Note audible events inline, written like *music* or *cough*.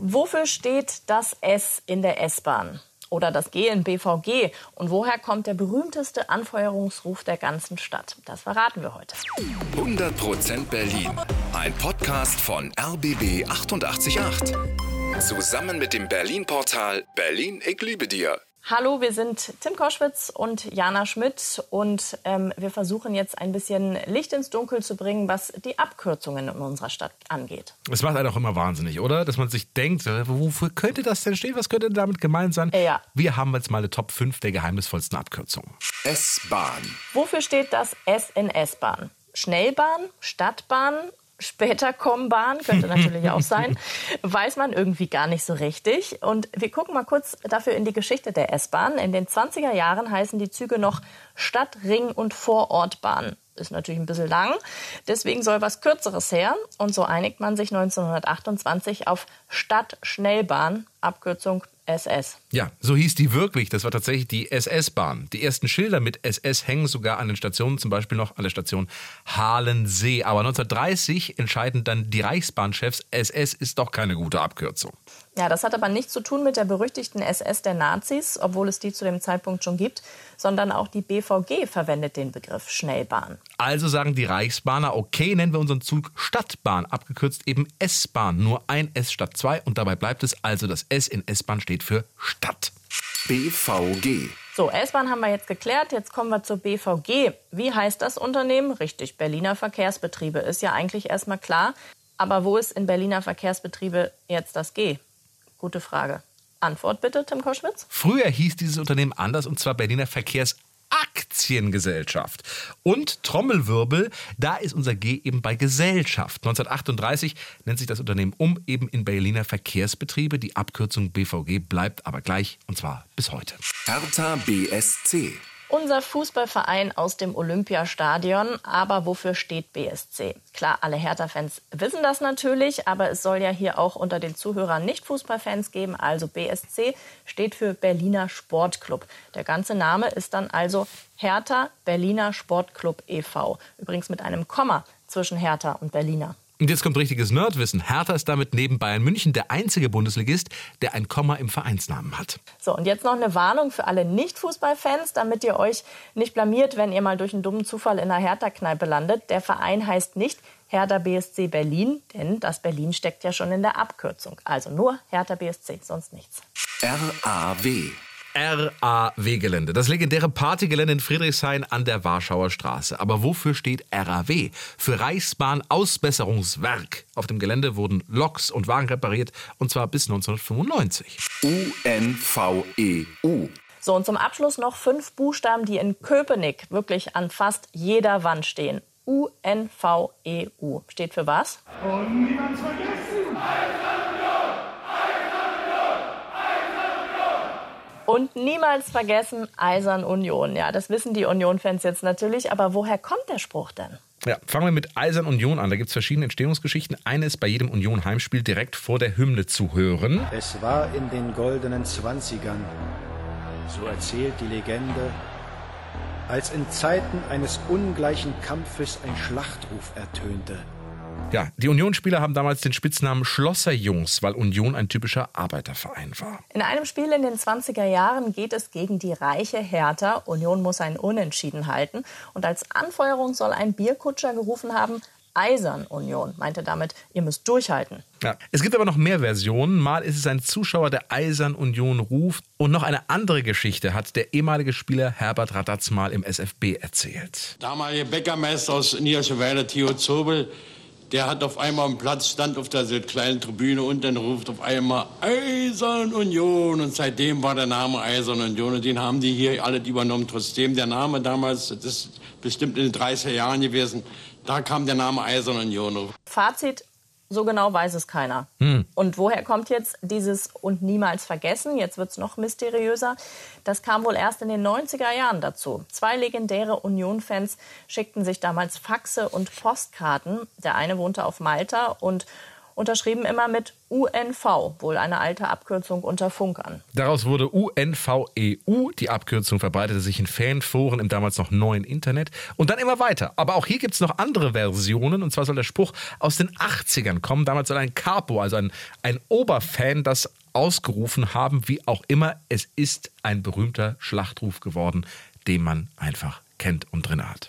Wofür steht das S in der S-Bahn? Oder das G in BVG? Und woher kommt der berühmteste Anfeuerungsruf der ganzen Stadt? Das verraten wir heute. 100% Berlin. Ein Podcast von RBB 888. Zusammen mit dem Berlin-Portal Berlin, ich liebe dir. Hallo, wir sind Tim Koschwitz und Jana Schmidt und ähm, wir versuchen jetzt ein bisschen Licht ins Dunkel zu bringen, was die Abkürzungen in unserer Stadt angeht. Es macht einen auch immer wahnsinnig, oder? Dass man sich denkt, äh, wofür könnte das denn stehen? Was könnte damit gemeint sein? Ja. Wir haben jetzt mal eine Top 5 der geheimnisvollsten Abkürzungen. S-Bahn. Wofür steht das S in S-Bahn? Schnellbahn, Stadtbahn, später kommen Bahn, könnte natürlich auch sein, *laughs* weiß man irgendwie gar nicht so richtig. Und wir gucken mal kurz dafür in die Geschichte der S-Bahn. In den 20er Jahren heißen die Züge noch Stadt-, Ring- und Vorortbahn. Ist natürlich ein bisschen lang. Deswegen soll was Kürzeres her. Und so einigt man sich 1928 auf Stadtschnellbahn, Abkürzung SS. Ja, so hieß die wirklich. Das war tatsächlich die SS-Bahn. Die ersten Schilder mit SS hängen sogar an den Stationen, zum Beispiel noch an der Station Halensee. Aber 1930 entscheiden dann die Reichsbahnchefs, SS ist doch keine gute Abkürzung. Ja, das hat aber nichts zu tun mit der berüchtigten SS der Nazis, obwohl es die zu dem Zeitpunkt schon gibt, sondern auch die BVG verwendet den Begriff Schnellbahn. Also sagen die Reichsbahner, okay, nennen wir unseren Zug Stadtbahn, abgekürzt eben S-Bahn, nur ein S statt zwei und dabei bleibt es also, das S in S-Bahn steht für Stadt. BVG. So, S-Bahn haben wir jetzt geklärt. Jetzt kommen wir zur BVG. Wie heißt das Unternehmen? Richtig, Berliner Verkehrsbetriebe. Ist ja eigentlich erstmal klar. Aber wo ist in Berliner Verkehrsbetriebe jetzt das G? Gute Frage. Antwort bitte, Tim Koschwitz. Früher hieß dieses Unternehmen anders und zwar Berliner Verkehrsaktiengesellschaft. Und Trommelwirbel, da ist unser G eben bei Gesellschaft. 1938 nennt sich das Unternehmen um eben in Berliner Verkehrsbetriebe. Die Abkürzung BVG bleibt aber gleich und zwar bis heute. Hertha BSC. Unser Fußballverein aus dem Olympiastadion. Aber wofür steht BSC? Klar, alle Hertha-Fans wissen das natürlich, aber es soll ja hier auch unter den Zuhörern nicht Fußballfans geben. Also BSC steht für Berliner Sportclub. Der ganze Name ist dann also Hertha Berliner Sportclub e.V. Übrigens mit einem Komma zwischen Hertha und Berliner. Und jetzt kommt richtiges Nerdwissen. Hertha ist damit neben Bayern München der einzige Bundesligist, der ein Komma im Vereinsnamen hat. So, und jetzt noch eine Warnung für alle Nicht-Fußballfans, damit ihr euch nicht blamiert, wenn ihr mal durch einen dummen Zufall in einer Hertha-Kneipe landet. Der Verein heißt nicht Hertha BSC Berlin, denn das Berlin steckt ja schon in der Abkürzung. Also nur Hertha BSC, sonst nichts. RAW. RAW-Gelände. Das legendäre Partygelände in Friedrichshain an der Warschauer Straße. Aber wofür steht RAW? Für Reichsbahn Ausbesserungswerk. Auf dem Gelände wurden Loks und Wagen repariert und zwar bis 1995. UNVEU. So, und zum Abschluss noch fünf Buchstaben, die in Köpenick wirklich an fast jeder Wand stehen. UNVEU. Steht für was? Und niemand vergessen! Und niemals vergessen Eisern Union. Ja, das wissen die Union-Fans jetzt natürlich. Aber woher kommt der Spruch denn? Ja, fangen wir mit Eisern Union an. Da gibt es verschiedene Entstehungsgeschichten. Eine ist bei jedem Union-Heimspiel direkt vor der Hymne zu hören. Es war in den goldenen Zwanzigern, so erzählt die Legende, als in Zeiten eines ungleichen Kampfes ein Schlachtruf ertönte. Ja, die Union-Spieler haben damals den Spitznamen Schlosserjungs, weil Union ein typischer Arbeiterverein war. In einem Spiel in den 20er Jahren geht es gegen die reiche Hertha. Union muss ein Unentschieden halten. Und als Anfeuerung soll ein Bierkutscher gerufen haben, Eisern Union, meinte damit, ihr müsst durchhalten. Ja. Es gibt aber noch mehr Versionen. Mal ist es ein Zuschauer, der Eisern Union ruft. Und noch eine andere Geschichte hat der ehemalige Spieler Herbert Radatz mal im SFB erzählt. Damalige Bäckermeister aus Niederschweiler, Theo Zobel, der hat auf einmal am Platz, stand auf der kleinen Tribüne und dann ruft auf einmal Eisern Union. Und seitdem war der Name Eisern Union und den haben die hier alle übernommen. Trotzdem der Name damals, das ist bestimmt in den 30er Jahren gewesen, da kam der Name Eisern Union. Fazit, so genau weiß es keiner. Und woher kommt jetzt dieses und niemals vergessen? Jetzt wird es noch mysteriöser. Das kam wohl erst in den 90er Jahren dazu. Zwei legendäre Union-Fans schickten sich damals Faxe und Postkarten. Der eine wohnte auf Malta und unterschrieben immer mit UNV, wohl eine alte Abkürzung unter Funkern. Daraus wurde UNVEU. Die Abkürzung verbreitete sich in Fanforen im damals noch neuen Internet und dann immer weiter. Aber auch hier gibt es noch andere Versionen und zwar soll der Spruch aus den 80ern kommen. Damals soll ein Capo, also ein, ein Oberfan, das ausgerufen haben, wie auch immer. Es ist ein berühmter Schlachtruf geworden, den man einfach kennt und drin hat.